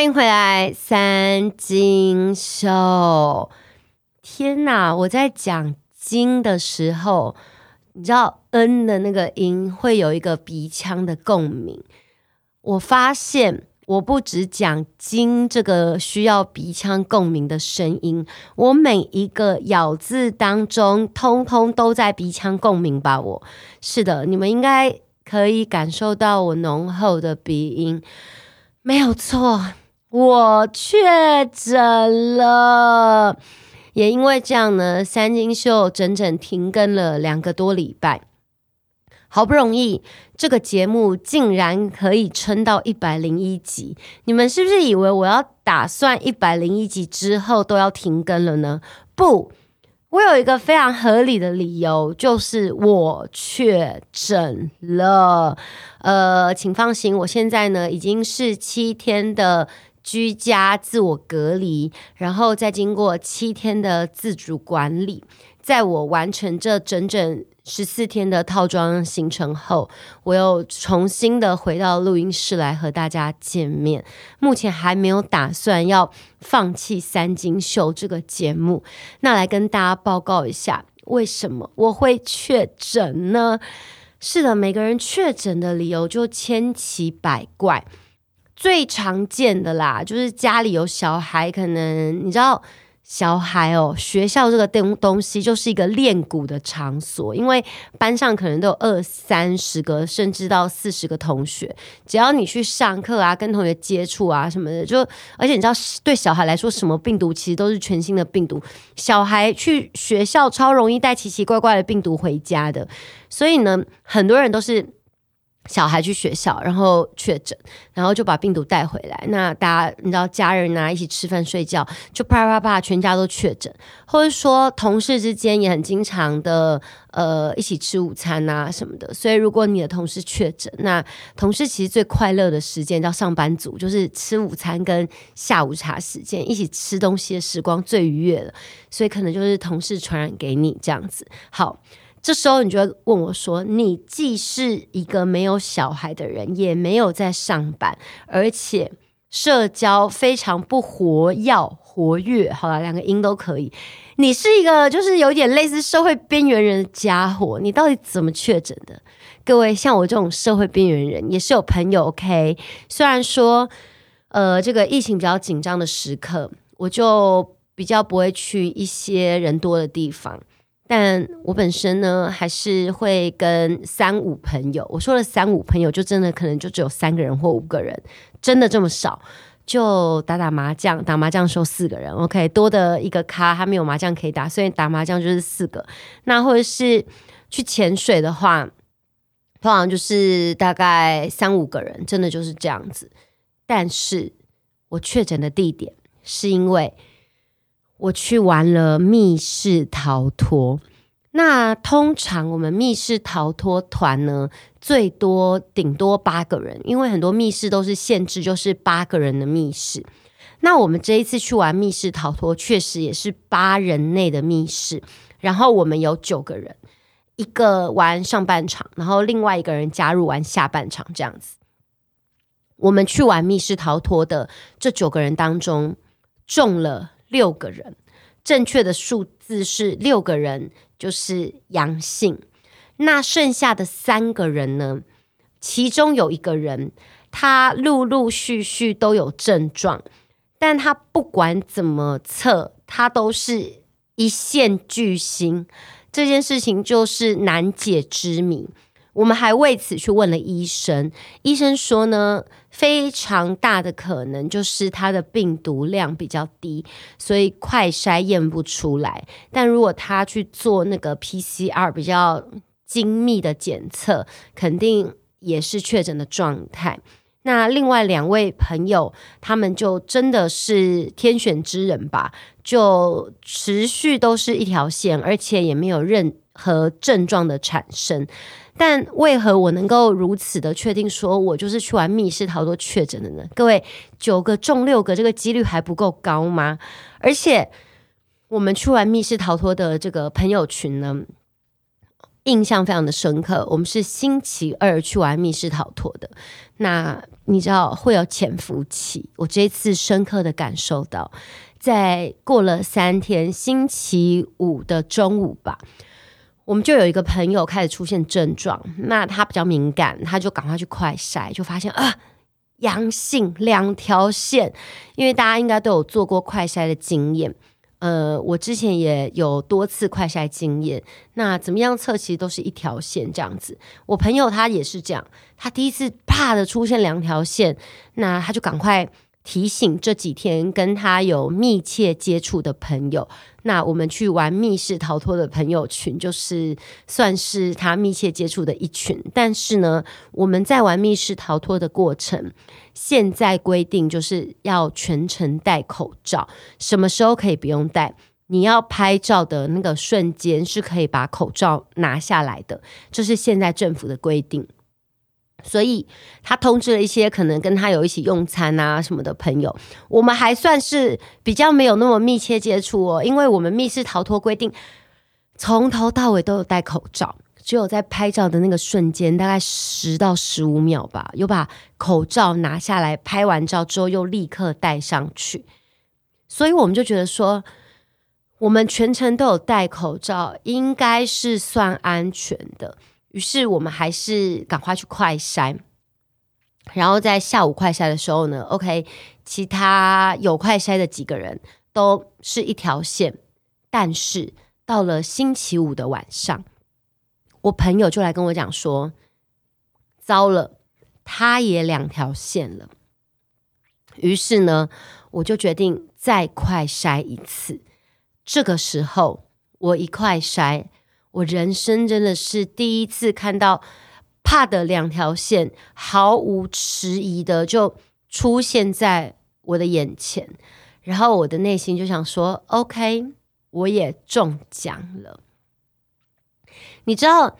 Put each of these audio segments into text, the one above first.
欢迎回来，三金秀。天哪，我在讲“金”的时候，你知道 “n” 的那个音会有一个鼻腔的共鸣。我发现，我不只讲“金”这个需要鼻腔共鸣的声音，我每一个咬字当中，通通都在鼻腔共鸣吧？我是的，你们应该可以感受到我浓厚的鼻音，没有错。我确诊了，也因为这样呢，三金秀整整停更了两个多礼拜。好不容易这个节目竟然可以撑到一百零一集，你们是不是以为我要打算一百零一集之后都要停更了呢？不。我有一个非常合理的理由，就是我确诊了。呃，请放心，我现在呢已经是七天的居家自我隔离，然后再经过七天的自主管理，在我完成这整整十四天的套装行程后，我又重新的回到录音室来和大家见面。目前还没有打算要放弃三金秀这个节目。那来跟大家报告一下，为什么我会确诊呢？是的，每个人确诊的理由就千奇百怪，最常见的啦，就是家里有小孩，可能你知道。小孩哦，学校这个东东西就是一个练鼓的场所，因为班上可能都有二三十个，甚至到四十个同学。只要你去上课啊，跟同学接触啊什么的，就而且你知道，对小孩来说，什么病毒其实都是全新的病毒。小孩去学校超容易带奇奇怪怪的病毒回家的，所以呢，很多人都是。小孩去学校，然后确诊，然后就把病毒带回来。那大家你知道，家人啊一起吃饭睡觉，就啪啪啪，全家都确诊。或者说同事之间也很经常的呃一起吃午餐啊什么的。所以如果你的同事确诊，那同事其实最快乐的时间叫上班族，就是吃午餐跟下午茶时间，一起吃东西的时光最愉悦了。所以可能就是同事传染给你这样子。好。这时候你就会问我说：“你既是一个没有小孩的人，也没有在上班，而且社交非常不活跃活跃，好了，两个音都可以。你是一个就是有点类似社会边缘人的家伙，你到底怎么确诊的？各位，像我这种社会边缘人，也是有朋友。OK，虽然说，呃，这个疫情比较紧张的时刻，我就比较不会去一些人多的地方。”但我本身呢，还是会跟三五朋友，我说了三五朋友，就真的可能就只有三个人或五个人，真的这么少，就打打麻将，打麻将的时候四个人，OK，多的一个咖，他没有麻将可以打，所以打麻将就是四个。那或者是去潜水的话，通常就是大概三五个人，真的就是这样子。但是我确诊的地点是因为。我去玩了密室逃脱，那通常我们密室逃脱团呢，最多顶多八个人，因为很多密室都是限制，就是八个人的密室。那我们这一次去玩密室逃脱，确实也是八人内的密室，然后我们有九个人，一个玩上半场，然后另外一个人加入玩下半场，这样子。我们去玩密室逃脱的这九个人当中，中了。六个人，正确的数字是六个人，就是阳性。那剩下的三个人呢？其中有一个人，他陆陆续续都有症状，但他不管怎么测，他都是一线巨星。这件事情就是难解之谜。我们还为此去问了医生，医生说呢，非常大的可能就是他的病毒量比较低，所以快筛验不出来。但如果他去做那个 PCR 比较精密的检测，肯定也是确诊的状态。那另外两位朋友，他们就真的是天选之人吧，就持续都是一条线，而且也没有任和症状的产生。但为何我能够如此的确定说我就是去玩密室逃脱确诊的呢？各位，九个中六个，这个几率还不够高吗？而且我们去玩密室逃脱的这个朋友群呢，印象非常的深刻。我们是星期二去玩密室逃脱的，那你知道会有潜伏期。我这一次深刻的感受到，在过了三天，星期五的中午吧，我们就有一个朋友开始出现症状，那他比较敏感，他就赶快去快筛，就发现啊。阳性两条线，因为大家应该都有做过快筛的经验，呃，我之前也有多次快筛经验。那怎么样测，其实都是一条线这样子。我朋友他也是这样，他第一次啪的出现两条线，那他就赶快。提醒这几天跟他有密切接触的朋友，那我们去玩密室逃脱的朋友群，就是算是他密切接触的一群。但是呢，我们在玩密室逃脱的过程，现在规定就是要全程戴口罩，什么时候可以不用戴？你要拍照的那个瞬间是可以把口罩拿下来的，这是现在政府的规定。所以他通知了一些可能跟他有一起用餐啊什么的朋友，我们还算是比较没有那么密切接触哦，因为我们密室逃脱规定从头到尾都有戴口罩，只有在拍照的那个瞬间，大概十到十五秒吧，有把口罩拿下来，拍完照之后又立刻戴上去，所以我们就觉得说，我们全程都有戴口罩，应该是算安全的。于是我们还是赶快去快筛，然后在下午快筛的时候呢，OK，其他有快筛的几个人都是一条线，但是到了星期五的晚上，我朋友就来跟我讲说，糟了，他也两条线了。于是呢，我就决定再快筛一次。这个时候，我一快筛。我人生真的是第一次看到，怕的两条线毫无迟疑的就出现在我的眼前，然后我的内心就想说：“OK，我也中奖了。”你知道，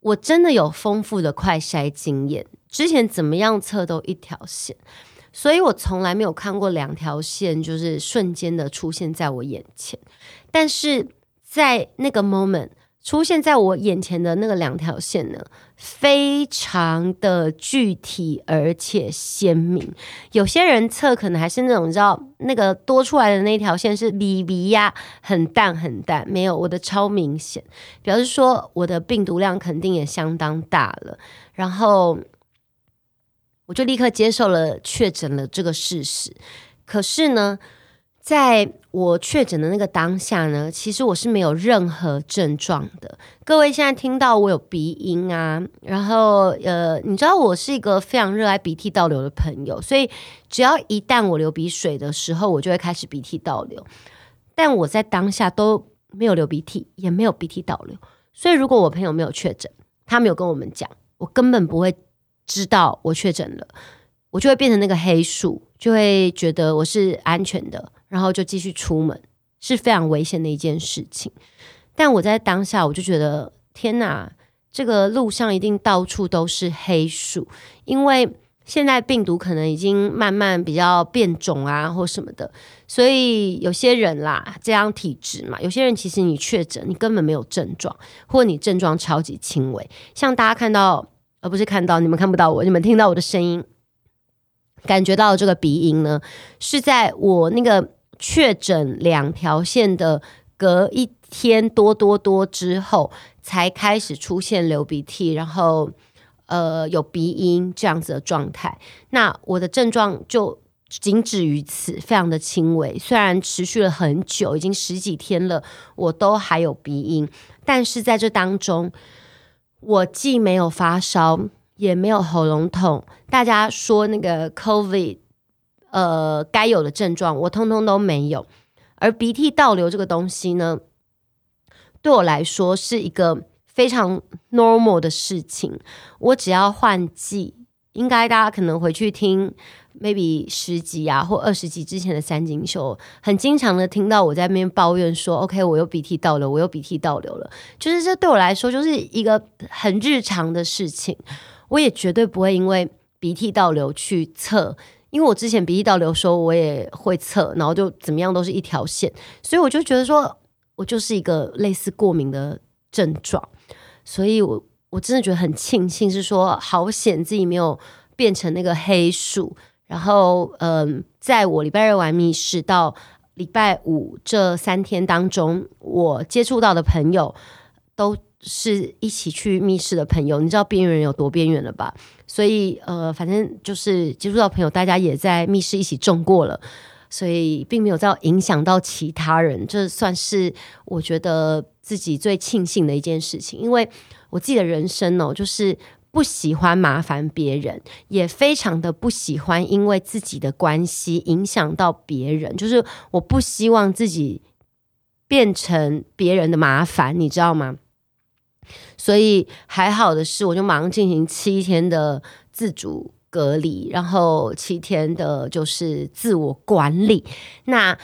我真的有丰富的快筛经验，之前怎么样测都一条线，所以我从来没有看过两条线就是瞬间的出现在我眼前，但是在那个 moment。出现在我眼前的那个两条线呢，非常的具体而且鲜明。有些人测可能还是那种，你知道，那个多出来的那条线是微微呀，很淡很淡。没有，我的超明显，表示说我的病毒量肯定也相当大了。然后我就立刻接受了确诊了这个事实。可是呢，在我确诊的那个当下呢，其实我是没有任何症状的。各位现在听到我有鼻音啊，然后呃，你知道我是一个非常热爱鼻涕倒流的朋友，所以只要一旦我流鼻水的时候，我就会开始鼻涕倒流。但我在当下都没有流鼻涕，也没有鼻涕倒流，所以如果我朋友没有确诊，他没有跟我们讲，我根本不会知道我确诊了，我就会变成那个黑数，就会觉得我是安全的。然后就继续出门，是非常危险的一件事情。但我在当下，我就觉得天哪，这个路上一定到处都是黑数，因为现在病毒可能已经慢慢比较变种啊，或什么的。所以有些人啦，这样体质嘛，有些人其实你确诊，你根本没有症状，或你症状超级轻微。像大家看到，而不是看到，你们看不到我，你们听到我的声音，感觉到这个鼻音呢，是在我那个。确诊两条线的隔一天多多多之后，才开始出现流鼻涕，然后呃有鼻音这样子的状态。那我的症状就仅止于此，非常的轻微。虽然持续了很久，已经十几天了，我都还有鼻音，但是在这当中，我既没有发烧，也没有喉咙痛。大家说那个 COVID。呃，该有的症状我通通都没有，而鼻涕倒流这个东西呢，对我来说是一个非常 normal 的事情。我只要换季，应该大家可能回去听 maybe 十集啊或二十集之前的三金秀，很经常的听到我在那边抱怨说，OK，我有鼻涕倒流，我有鼻涕倒流了，就是这对我来说就是一个很日常的事情，我也绝对不会因为鼻涕倒流去测。因为我之前鼻翼倒流的时候，我也会测，然后就怎么样都是一条线，所以我就觉得说，我就是一个类似过敏的症状。所以我我真的觉得很庆幸，是说好险自己没有变成那个黑数。然后，嗯，在我礼拜二玩密室到礼拜五这三天当中，我接触到的朋友都是一起去密室的朋友。你知道边缘人有多边缘了吧？所以，呃，反正就是接触到朋友，大家也在密室一起中过了，所以并没有再影响到其他人。这算是我觉得自己最庆幸的一件事情，因为我自己的人生哦，就是。不喜欢麻烦别人，也非常的不喜欢因为自己的关系影响到别人。就是我不希望自己变成别人的麻烦，你知道吗？所以还好的是，我就马上进行七天的自主隔离，然后七天的就是自我管理。那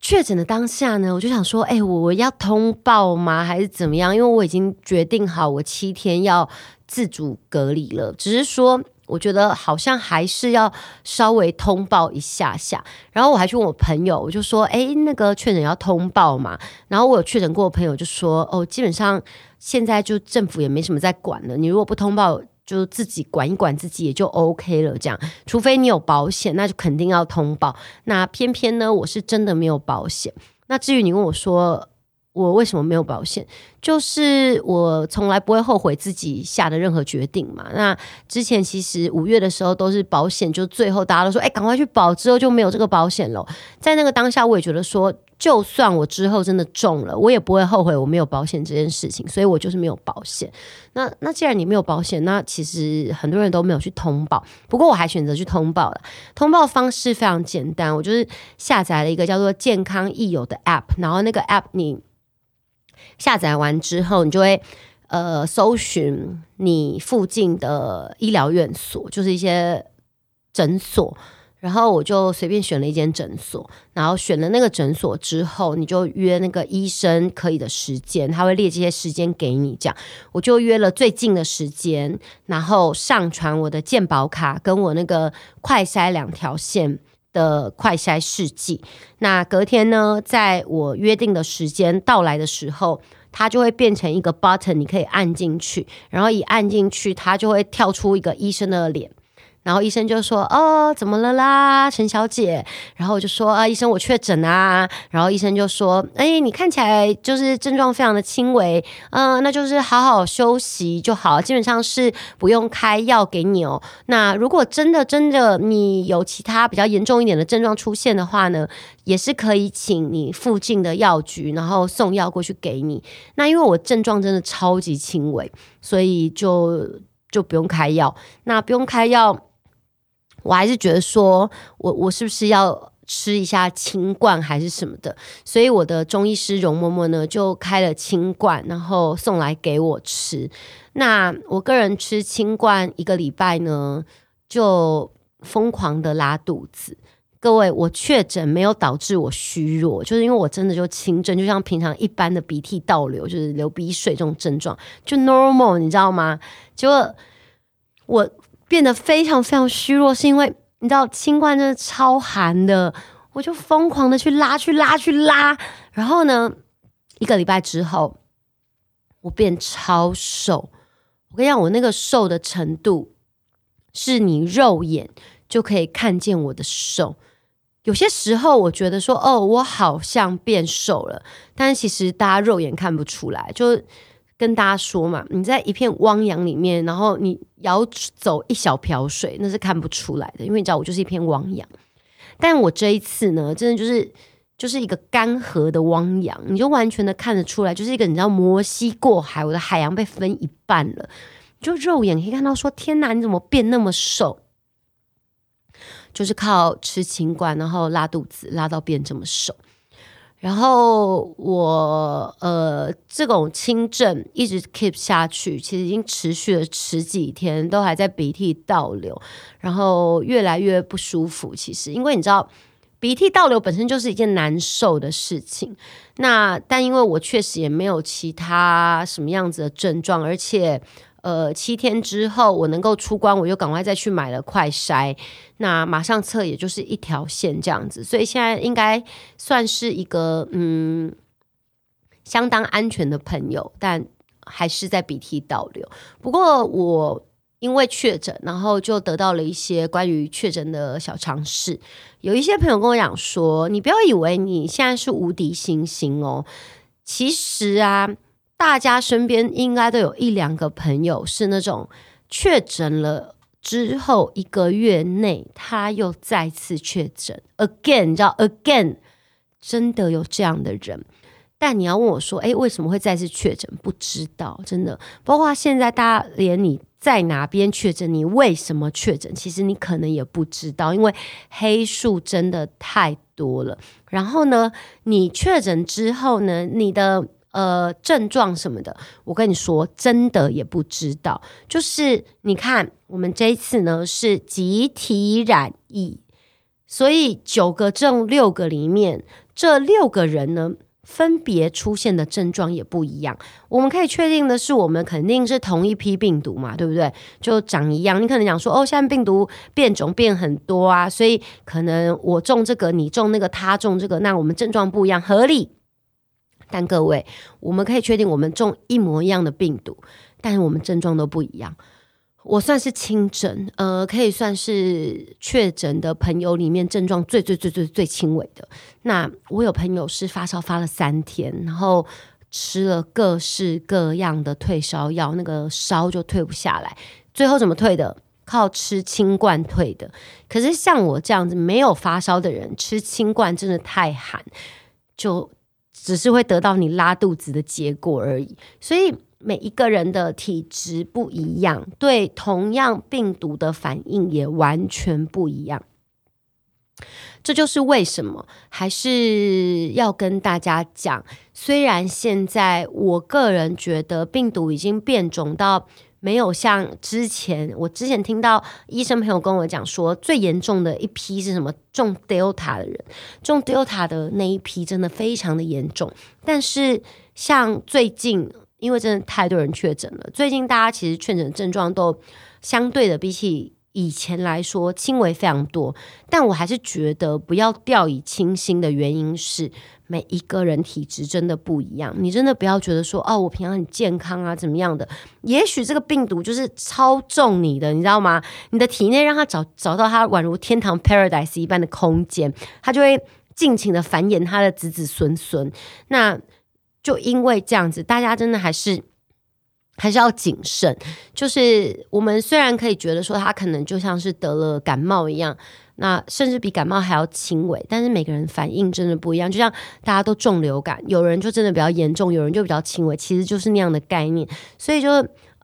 确诊的当下呢，我就想说，哎，我要通报吗？还是怎么样？因为我已经决定好，我七天要。自主隔离了，只是说，我觉得好像还是要稍微通报一下下。然后我还去问我朋友，我就说：“哎，那个确诊要通报嘛？”然后我有确诊过的朋友就说：“哦，基本上现在就政府也没什么在管了，你如果不通报，就自己管一管自己也就 OK 了。这样，除非你有保险，那就肯定要通报。那偏偏呢，我是真的没有保险。那至于你问我说，我为什么没有保险？就是我从来不会后悔自己下的任何决定嘛。那之前其实五月的时候都是保险，就最后大家都说，哎，赶快去保，之后就没有这个保险了。在那个当下，我也觉得说，就算我之后真的中了，我也不会后悔我没有保险这件事情。所以我就是没有保险。那那既然你没有保险，那其实很多人都没有去通报。不过我还选择去通报了。通报方式非常简单，我就是下载了一个叫做“健康益友”的 App，然后那个 App 你。下载完之后，你就会呃搜寻你附近的医疗院所，就是一些诊所。然后我就随便选了一间诊所，然后选了那个诊所之后，你就约那个医生可以的时间，他会列这些时间给你。这样我就约了最近的时间，然后上传我的健保卡跟我那个快筛两条线的快筛试剂，那隔天呢，在我约定的时间到来的时候，它就会变成一个 button，你可以按进去，然后一按进去，它就会跳出一个医生的脸。然后医生就说：“哦，怎么了啦，陈小姐？”然后我就说：“啊，医生，我确诊啊。”然后医生就说：“哎，你看起来就是症状非常的轻微，嗯、那就是好好休息就好，基本上是不用开药给你哦。那如果真的真的你有其他比较严重一点的症状出现的话呢，也是可以请你附近的药局，然后送药过去给你。那因为我症状真的超级轻微，所以就就不用开药。那不用开药。”我还是觉得说，我我是不是要吃一下清冠还是什么的？所以我的中医师容嬷嬷呢，就开了清冠，然后送来给我吃。那我个人吃清冠一个礼拜呢，就疯狂的拉肚子。各位，我确诊没有导致我虚弱，就是因为我真的就轻症，就像平常一般的鼻涕倒流，就是流鼻水这种症状，就 normal，你知道吗？结果我。变得非常非常虚弱，是因为你知道清冠真的超寒的，我就疯狂的去拉去拉去拉，然后呢，一个礼拜之后，我变超瘦。我跟你讲，我那个瘦的程度，是你肉眼就可以看见我的瘦。有些时候我觉得说，哦，我好像变瘦了，但是其实大家肉眼看不出来，就。跟大家说嘛，你在一片汪洋里面，然后你舀走一小瓢水，那是看不出来的，因为你知道我就是一片汪洋。但我这一次呢，真的就是就是一个干涸的汪洋，你就完全的看得出来，就是一个你知道摩西过海，我的海洋被分一半了，就肉眼可以看到说，天哪，你怎么变那么瘦？就是靠吃清管，然后拉肚子，拉到变这么瘦。然后我呃，这种轻症一直 keep 下去，其实已经持续了十几天，都还在鼻涕倒流，然后越来越不舒服。其实，因为你知道，鼻涕倒流本身就是一件难受的事情。那但因为我确实也没有其他什么样子的症状，而且。呃，七天之后我能够出关，我就赶快再去买了快筛，那马上测也就是一条线这样子，所以现在应该算是一个嗯相当安全的朋友，但还是在鼻涕倒流。不过我因为确诊，然后就得到了一些关于确诊的小常识。有一些朋友跟我讲说：“你不要以为你现在是无敌星星哦，其实啊，大家身边应该都有一两个朋友是那种确诊了之后一个月内他又再次确诊 again，你知道 again，真的有这样的人。”但你要问我说：“诶，为什么会再次确诊？”不知道，真的。包括现在，大家连你在哪边确诊，你为什么确诊，其实你可能也不知道，因为黑数真的太多了。然后呢，你确诊之后呢，你的呃症状什么的，我跟你说，真的也不知道。就是你看，我们这一次呢是集体染疫，所以九个中六个里面，这六个人呢。分别出现的症状也不一样。我们可以确定的是，我们肯定是同一批病毒嘛，对不对？就长一样。你可能讲说，哦，现在病毒变种变很多啊，所以可能我中这个，你中那个，他中这个，那我们症状不一样，合理。但各位，我们可以确定，我们中一模一样的病毒，但是我们症状都不一样。我算是轻症，呃，可以算是确诊的朋友里面症状最最最最最轻微的。那我有朋友是发烧发了三天，然后吃了各式各样的退烧药，那个烧就退不下来。最后怎么退的？靠吃清冠退的。可是像我这样子没有发烧的人，吃清冠真的太寒，就只是会得到你拉肚子的结果而已。所以。每一个人的体质不一样，对同样病毒的反应也完全不一样。这就是为什么还是要跟大家讲，虽然现在我个人觉得病毒已经变种到没有像之前，我之前听到医生朋友跟我讲说，最严重的一批是什么？中 Delta 的人，中 Delta 的那一批真的非常的严重。但是像最近。因为真的太多人确诊了，最近大家其实确诊症状都相对的比起以前来说轻微非常多，但我还是觉得不要掉以轻心的原因是每一个人体质真的不一样，你真的不要觉得说哦，我平常很健康啊怎么样的，也许这个病毒就是操纵你的，你知道吗？你的体内让它找找到它宛如天堂 paradise 一般的空间，它就会尽情的繁衍它的子子孙孙。那就因为这样子，大家真的还是还是要谨慎。就是我们虽然可以觉得说他可能就像是得了感冒一样，那甚至比感冒还要轻微，但是每个人反应真的不一样。就像大家都中流感，有人就真的比较严重，有人就比较轻微，其实就是那样的概念。所以就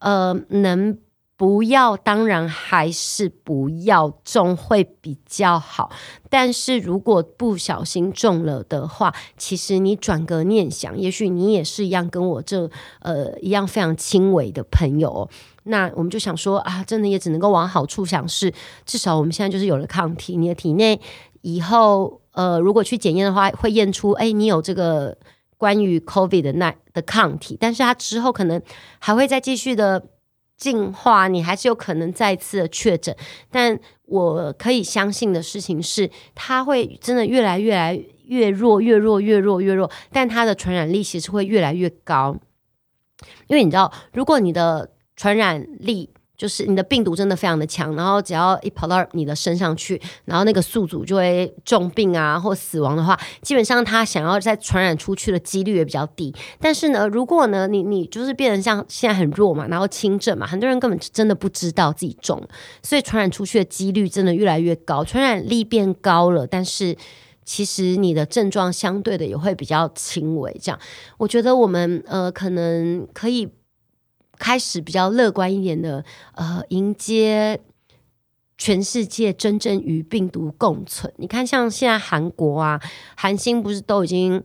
呃能。不要，当然还是不要中会比较好。但是如果不小心中了的话，其实你转个念想，也许你也是一样跟我这呃一样非常轻微的朋友。那我们就想说啊，真的也只能够往好处想，是至少我们现在就是有了抗体，你的体内以后呃如果去检验的话，会验出哎你有这个关于 COVID 的那的抗体，但是它之后可能还会再继续的。进化，你还是有可能再次的确诊，但我可以相信的事情是，它会真的越来越来越弱，越弱越弱越弱，但它的传染力其实会越来越高，因为你知道，如果你的传染力。就是你的病毒真的非常的强，然后只要一跑到你的身上去，然后那个宿主就会重病啊或死亡的话，基本上他想要再传染出去的几率也比较低。但是呢，如果呢你你就是变成像现在很弱嘛，然后轻症嘛，很多人根本真的不知道自己中，所以传染出去的几率真的越来越高，传染力变高了，但是其实你的症状相对的也会比较轻微。这样，我觉得我们呃可能可以。开始比较乐观一点的，呃，迎接全世界真正与病毒共存。你看，像现在韩国啊，韩星不是都已经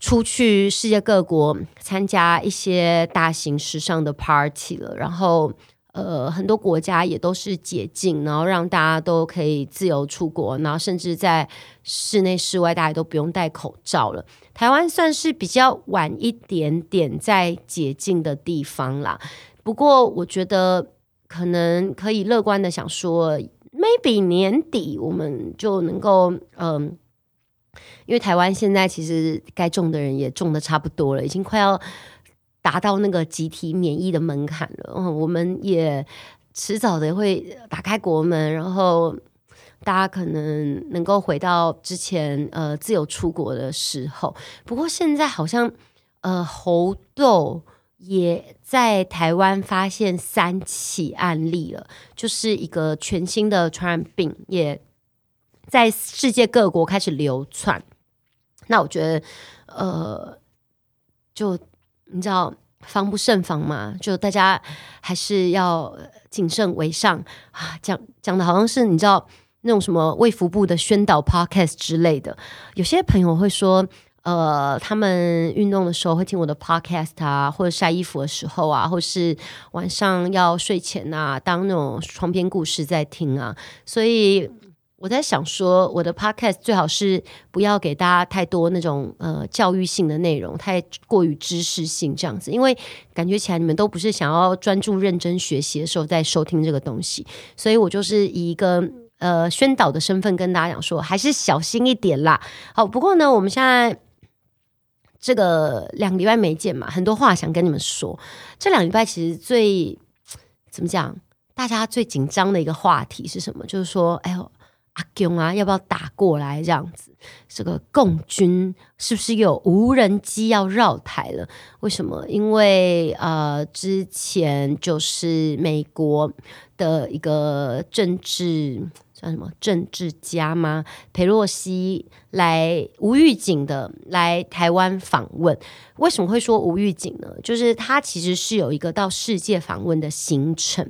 出去世界各国参加一些大型时尚的 party 了，然后。呃，很多国家也都是解禁，然后让大家都可以自由出国，然后甚至在室内、室外大家都不用戴口罩了。台湾算是比较晚一点点在解禁的地方啦。不过，我觉得可能可以乐观的想说，maybe 年底我们就能够，嗯，因为台湾现在其实该种的人也种的差不多了，已经快要。达到那个集体免疫的门槛了。嗯，我们也迟早的会打开国门，然后大家可能能够回到之前呃自由出国的时候。不过现在好像呃猴痘也在台湾发现三起案例了，就是一个全新的传染病，也在世界各国开始流窜。那我觉得呃就。你知道防不胜防嘛？就大家还是要谨慎为上啊！讲讲的好像是你知道那种什么卫福部的宣导 podcast 之类的。有些朋友会说，呃，他们运动的时候会听我的 podcast 啊，或者晒衣服的时候啊，或是晚上要睡前啊，当那种床边故事在听啊，所以。我在想说，我的 podcast 最好是不要给大家太多那种呃教育性的内容，太过于知识性这样子，因为感觉起来你们都不是想要专注认真学习的时候在收听这个东西，所以我就是以一个呃宣导的身份跟大家讲说，还是小心一点啦。好，不过呢，我们现在这个两个礼拜没见嘛，很多话想跟你们说。这两礼拜其实最怎么讲，大家最紧张的一个话题是什么？就是说，哎呦。阿共啊，要不要打过来？这样子，这个共军是不是有无人机要绕台了？为什么？因为呃，之前就是美国的一个政治。叫什么政治家吗？裴洛西来无预警的来台湾访问，为什么会说无预警呢？就是他其实是有一个到世界访问的行程，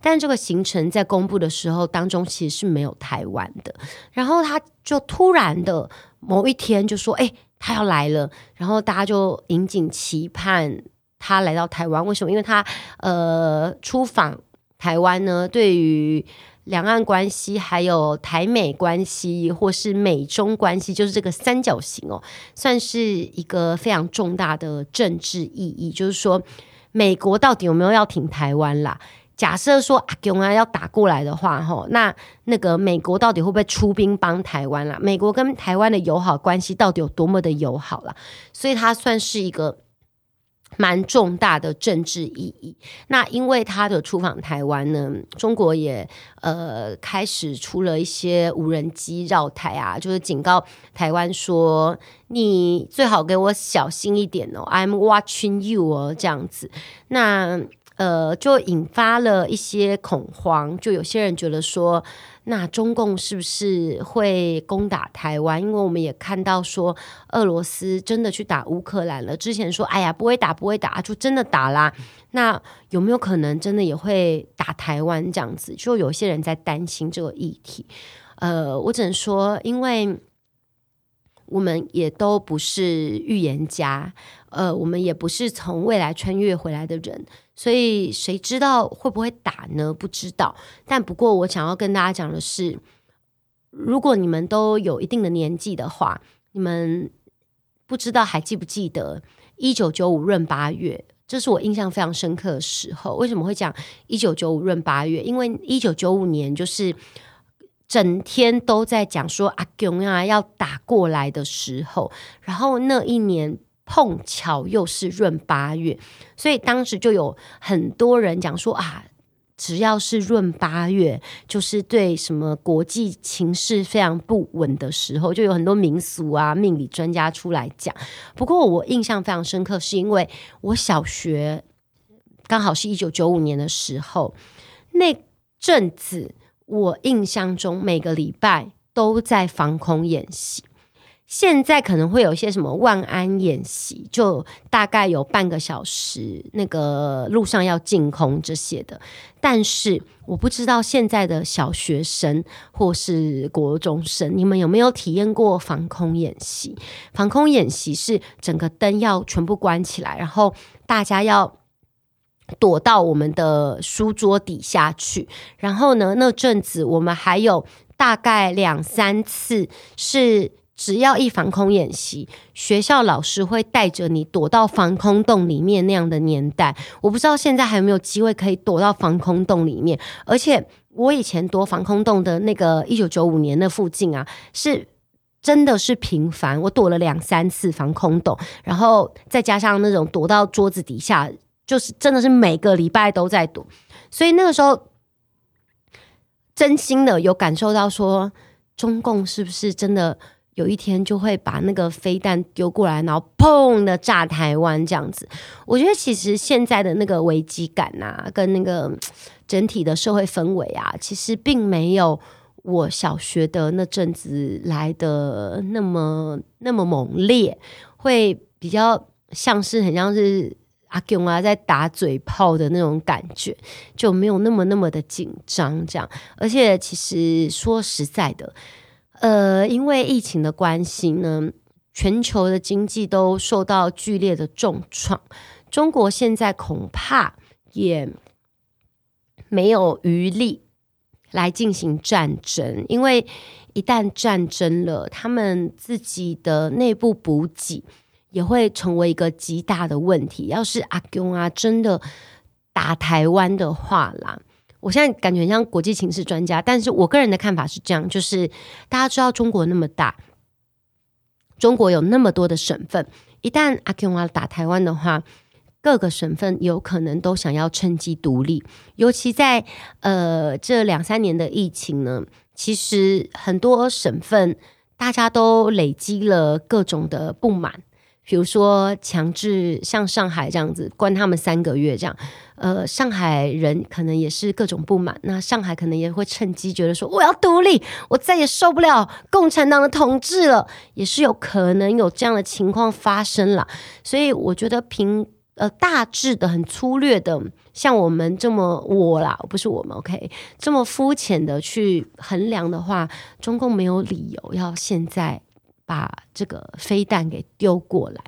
但这个行程在公布的时候当中其实是没有台湾的。然后他就突然的某一天就说：“哎，他要来了。”然后大家就引颈期盼他来到台湾。为什么？因为他呃出访台湾呢，对于两岸关系，还有台美关系，或是美中关系，就是这个三角形哦，算是一个非常重大的政治意义。就是说，美国到底有没有要挺台湾啦？假设说阿共啊要打过来的话，吼，那那个美国到底会不会出兵帮台湾啦？美国跟台湾的友好关系到底有多么的友好啦？所以它算是一个。蛮重大的政治意义。那因为他的出访台湾呢，中国也呃开始出了一些无人机绕台啊，就是警告台湾说，你最好给我小心一点哦，I'm watching you 哦，这样子。那呃就引发了一些恐慌，就有些人觉得说。那中共是不是会攻打台湾？因为我们也看到说，俄罗斯真的去打乌克兰了。之前说，哎呀，不会打，不会打，就真的打啦。那有没有可能真的也会打台湾这样子？就有些人在担心这个议题。呃，我只能说，因为。我们也都不是预言家，呃，我们也不是从未来穿越回来的人，所以谁知道会不会打呢？不知道。但不过我想要跟大家讲的是，如果你们都有一定的年纪的话，你们不知道还记不记得一九九五闰八月？这是我印象非常深刻的时候。为什么会讲一九九五闰八月？因为一九九五年就是。整天都在讲说阿公啊要打过来的时候，然后那一年碰巧又是闰八月，所以当时就有很多人讲说啊，只要是闰八月，就是对什么国际情势非常不稳的时候，就有很多民俗啊、命理专家出来讲。不过我印象非常深刻，是因为我小学刚好是一九九五年的时候，那阵子。我印象中每个礼拜都在防空演习，现在可能会有一些什么万安演习，就大概有半个小时，那个路上要净空这些的。但是我不知道现在的小学生或是国中生，你们有没有体验过防空演习？防空演习是整个灯要全部关起来，然后大家要。躲到我们的书桌底下去，然后呢，那阵子我们还有大概两三次是只要一防空演习，学校老师会带着你躲到防空洞里面那样的年代。我不知道现在还有没有机会可以躲到防空洞里面，而且我以前躲防空洞的那个一九九五年的附近啊，是真的是频繁，我躲了两三次防空洞，然后再加上那种躲到桌子底下，就是真的是每个礼拜都在躲，所以那个时候真心的有感受到说，中共是不是真的有一天就会把那个飞弹丢过来，然后砰的炸台湾这样子？我觉得其实现在的那个危机感啊，跟那个整体的社会氛围啊，其实并没有。我小学的那阵子来的那么那么猛烈，会比较像是很像是阿公啊在打嘴炮的那种感觉，就没有那么那么的紧张这样。而且其实说实在的，呃，因为疫情的关系呢，全球的经济都受到剧烈的重创，中国现在恐怕也没有余力。来进行战争，因为一旦战争了，他们自己的内部补给也会成为一个极大的问题。要是阿公啊真的打台湾的话啦，我现在感觉像国际情势专家，但是我个人的看法是这样：就是大家知道中国那么大，中国有那么多的省份，一旦阿公啊打台湾的话。各个省份有可能都想要趁机独立，尤其在呃这两三年的疫情呢，其实很多省份大家都累积了各种的不满，比如说强制像上海这样子关他们三个月这样，呃，上海人可能也是各种不满，那上海可能也会趁机觉得说我要独立，我再也受不了共产党的统治了，也是有可能有这样的情况发生了，所以我觉得凭。呃，大致的、很粗略的，像我们这么我啦，不是我们，OK，这么肤浅的去衡量的话，中共没有理由要现在把这个飞弹给丢过来。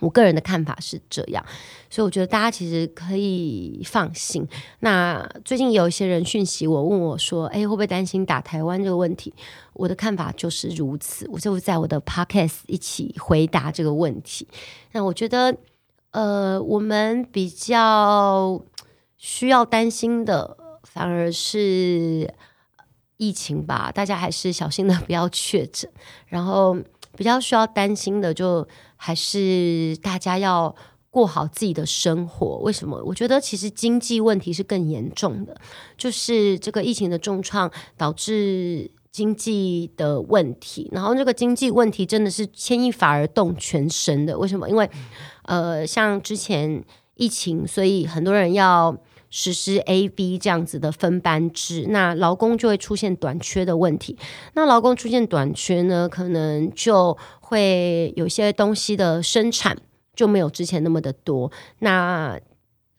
我个人的看法是这样，所以我觉得大家其实可以放心。那最近有一些人讯息我，问我说：“哎，会不会担心打台湾这个问题？”我的看法就是如此，我就在我的 Podcast 一起回答这个问题。那我觉得。呃，我们比较需要担心的反而是疫情吧，大家还是小心的不要确诊。然后比较需要担心的，就还是大家要过好自己的生活。为什么？我觉得其实经济问题是更严重的，就是这个疫情的重创导致经济的问题。然后这个经济问题真的是牵一发而动全身的。为什么？因为呃，像之前疫情，所以很多人要实施 A、B 这样子的分班制，那劳工就会出现短缺的问题。那劳工出现短缺呢，可能就会有些东西的生产就没有之前那么的多。那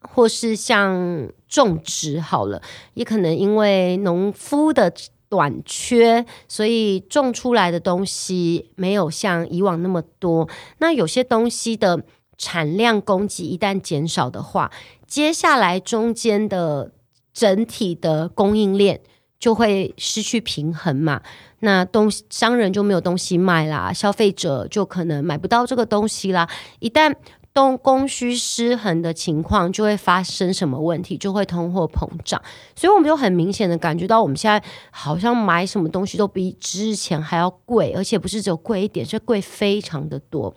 或是像种植好了，也可能因为农夫的短缺，所以种出来的东西没有像以往那么多。那有些东西的。产量供给一旦减少的话，接下来中间的整体的供应链就会失去平衡嘛。那东商人就没有东西卖啦，消费者就可能买不到这个东西啦。一旦东供需失衡的情况，就会发生什么问题？就会通货膨胀。所以我们就很明显的感觉到，我们现在好像买什么东西都比之前还要贵，而且不是只有贵一点，是贵非常的多。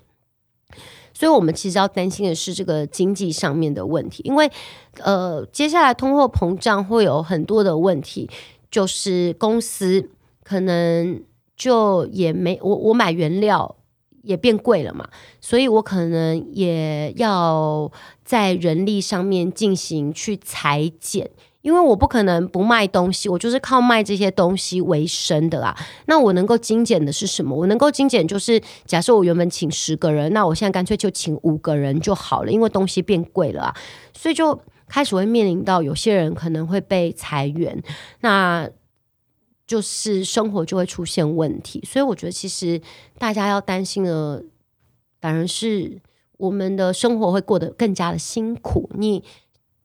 所以，我们其实要担心的是这个经济上面的问题，因为，呃，接下来通货膨胀会有很多的问题，就是公司可能就也没我我买原料也变贵了嘛，所以我可能也要在人力上面进行去裁剪。因为我不可能不卖东西，我就是靠卖这些东西为生的啦。那我能够精简的是什么？我能够精简就是，假设我原本请十个人，那我现在干脆就请五个人就好了，因为东西变贵了啊。所以就开始会面临到有些人可能会被裁员，那就是生活就会出现问题。所以我觉得其实大家要担心的，反而是我们的生活会过得更加的辛苦。你。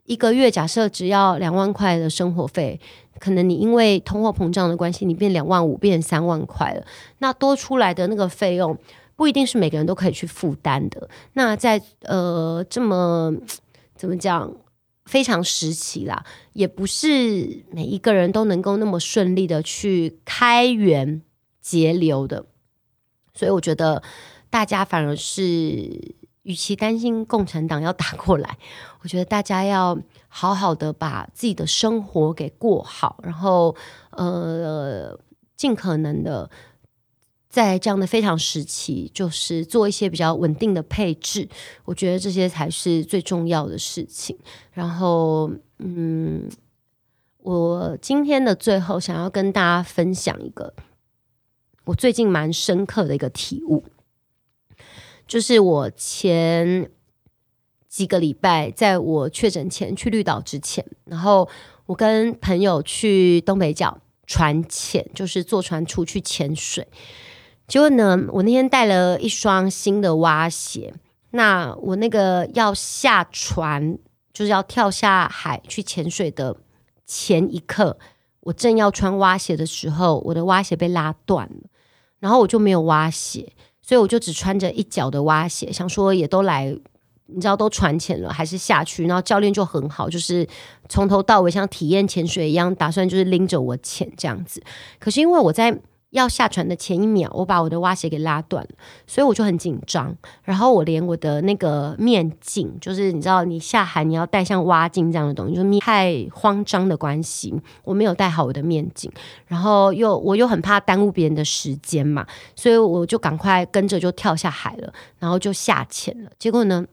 一个月假设只要两万块的生活费，可能你因为通货膨胀的关系，你变两万五，变三万块了。那多出来的那个费用，不一定是每个人都可以去负担的。那在呃这么怎么讲非常时期啦，也不是每一个人都能够那么顺利的去开源节流的。所以我觉得大家反而是，与其担心共产党要打过来，我觉得大家要好好的把自己的生活给过好，然后呃，尽可能的。在这样的非常时期，就是做一些比较稳定的配置，我觉得这些才是最重要的事情。然后，嗯，我今天的最后想要跟大家分享一个我最近蛮深刻的一个体悟，就是我前几个礼拜在我确诊前去绿岛之前，然后我跟朋友去东北角船潜，就是坐船出去潜水。结果呢，我那天带了一双新的蛙鞋。那我那个要下船，就是要跳下海去潜水的前一刻，我正要穿蛙鞋的时候，我的蛙鞋被拉断了，然后我就没有蛙鞋，所以我就只穿着一脚的蛙鞋，想说也都来，你知道都船潜了，还是下去。然后教练就很好，就是从头到尾像体验潜水一样，打算就是拎着我潜这样子。可是因为我在要下船的前一秒，我把我的蛙鞋给拉断了，所以我就很紧张。然后我连我的那个面镜，就是你知道，你下海你要戴像蛙镜这样的东西，就是太慌张的关系，我没有戴好我的面镜。然后又我又很怕耽误别人的时间嘛，所以我就赶快跟着就跳下海了，然后就下潜了。结果呢，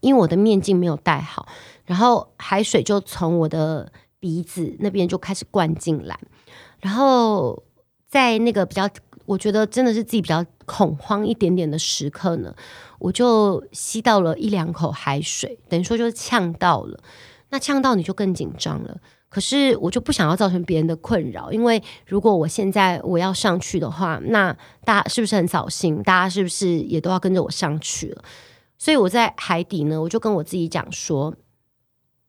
因为我的面镜没有戴好，然后海水就从我的鼻子那边就开始灌进来，然后。在那个比较，我觉得真的是自己比较恐慌一点点的时刻呢，我就吸到了一两口海水，等于说就呛到了。那呛到你就更紧张了。可是我就不想要造成别人的困扰，因为如果我现在我要上去的话，那大家是不是很扫兴？大家是不是也都要跟着我上去了？所以我在海底呢，我就跟我自己讲说，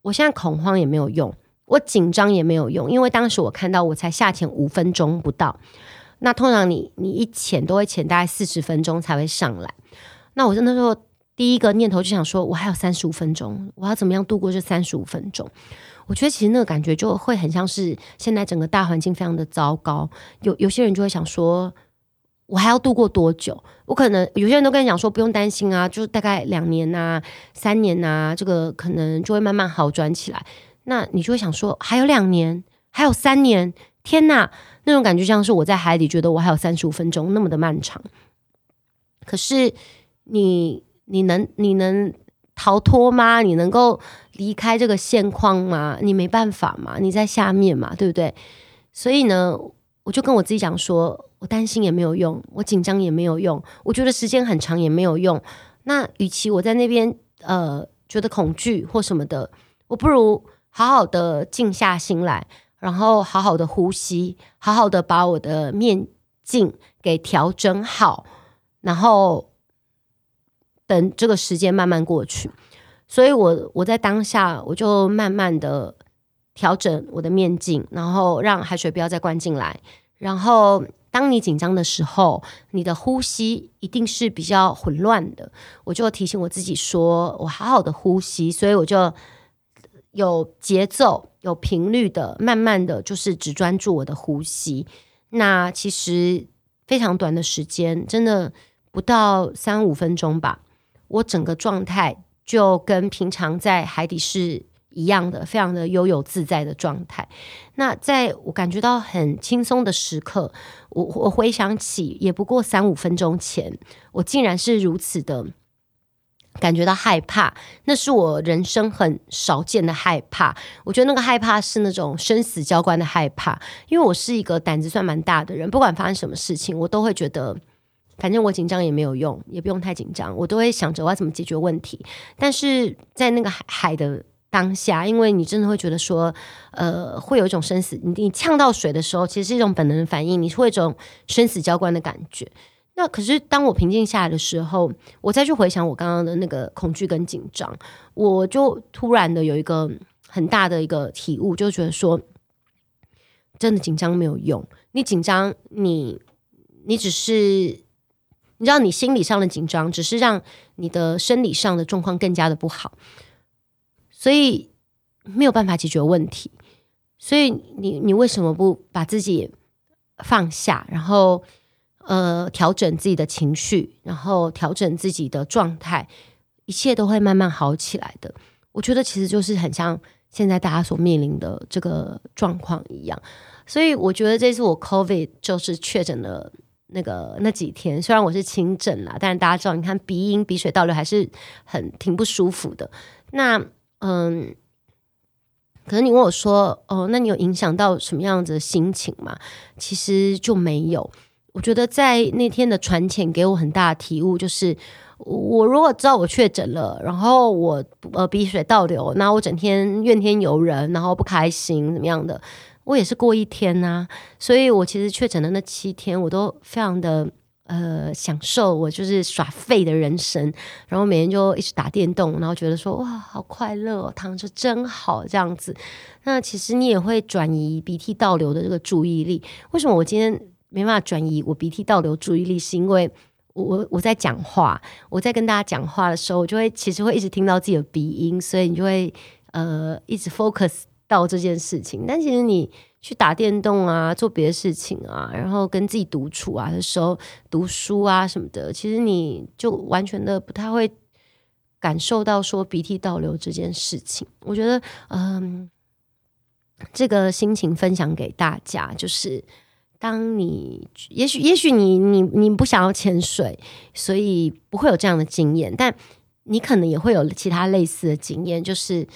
我现在恐慌也没有用。我紧张也没有用，因为当时我看到我才下潜五分钟不到，那通常你你一潜都会潜大概四十分钟才会上来。那我真的说第一个念头就想说，我还有三十五分钟，我要怎么样度过这三十五分钟？我觉得其实那个感觉就会很像是现在整个大环境非常的糟糕，有有些人就会想说，我还要度过多久？我可能有些人都跟你讲说不用担心啊，就大概两年呐、三年呐，这个可能就会慢慢好转起来。那你就会想说，还有两年，还有三年，天哪，那种感觉像是我在海里，觉得我还有三十五分钟那么的漫长。可是你，你能，你能逃脱吗？你能够离开这个现况吗？你没办法嘛，你在下面嘛，对不对？所以呢，我就跟我自己讲说，我担心也没有用，我紧张也没有用，我觉得时间很长也没有用。那与其我在那边呃觉得恐惧或什么的，我不如。好好的静下心来，然后好好的呼吸，好好的把我的面镜给调整好，然后等这个时间慢慢过去。所以我我在当下我就慢慢的调整我的面镜，然后让海水不要再灌进来。然后当你紧张的时候，你的呼吸一定是比较混乱的。我就提醒我自己说，我好好的呼吸。所以我就。有节奏、有频率的，慢慢的就是只专注我的呼吸。那其实非常短的时间，真的不到三五分钟吧，我整个状态就跟平常在海底是一样的，非常的悠游自在的状态。那在我感觉到很轻松的时刻，我我回想起也不过三五分钟前，我竟然是如此的。感觉到害怕，那是我人生很少见的害怕。我觉得那个害怕是那种生死交关的害怕，因为我是一个胆子算蛮大的人，不管发生什么事情，我都会觉得，反正我紧张也没有用，也不用太紧张，我都会想着我要怎么解决问题。但是在那个海海的当下，因为你真的会觉得说，呃，会有一种生死，你你呛到水的时候，其实是一种本能的反应，你会有一种生死交关的感觉。那可是，当我平静下来的时候，我再去回想我刚刚的那个恐惧跟紧张，我就突然的有一个很大的一个体悟，就觉得说，真的紧张没有用。你紧张，你你只是，你知道，你心理上的紧张，只是让你的生理上的状况更加的不好，所以没有办法解决问题。所以你你为什么不把自己放下，然后？呃调整自己的情绪，然后调整自己的状态，一切都会慢慢好起来的。我觉得其实就是很像现在大家所面临的这个状况一样，所以我觉得这次我 COVID 就是确诊的那个那几天，虽然我是轻症啦，但是大家知道，你看鼻音、鼻水倒流还是很挺不舒服的。那嗯。可是你问我说：“哦，那你有影响到什么样子的心情吗？”其实就没有。我觉得在那天的传浅给我很大的体悟，就是我如果知道我确诊了，然后我呃鼻水倒流，那我整天怨天尤人，然后不开心怎么样的，我也是过一天呐、所以我其实确诊的那七天，我都非常的。呃，享受我就是耍废的人生，然后每天就一直打电动，然后觉得说哇，好快乐哦，躺着真好这样子。那其实你也会转移鼻涕倒流的这个注意力。为什么我今天没办法转移我鼻涕倒流注意力？是因为我我我在讲话，我在跟大家讲话的时候，我就会其实会一直听到自己的鼻音，所以你就会呃一直 focus 到这件事情。但其实你。去打电动啊，做别的事情啊，然后跟自己独处啊的时候读书啊什么的，其实你就完全的不太会感受到说鼻涕倒流这件事情。我觉得，嗯，这个心情分享给大家，就是当你也许也许你你你不想要潜水，所以不会有这样的经验，但你可能也会有其他类似的经验，就是。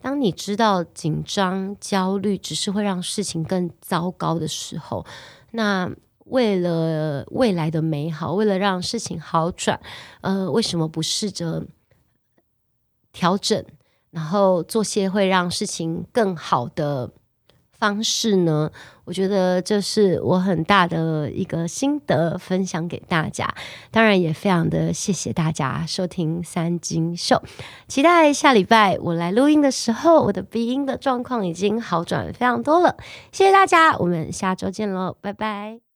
当你知道紧张、焦虑只是会让事情更糟糕的时候，那为了未来的美好，为了让事情好转，呃，为什么不试着调整，然后做些会让事情更好的方式呢？我觉得这是我很大的一个心得分享给大家，当然也非常的谢谢大家收听三金秀，期待下礼拜我来录音的时候，我的鼻音的状况已经好转非常多了，谢谢大家，我们下周见喽，拜拜。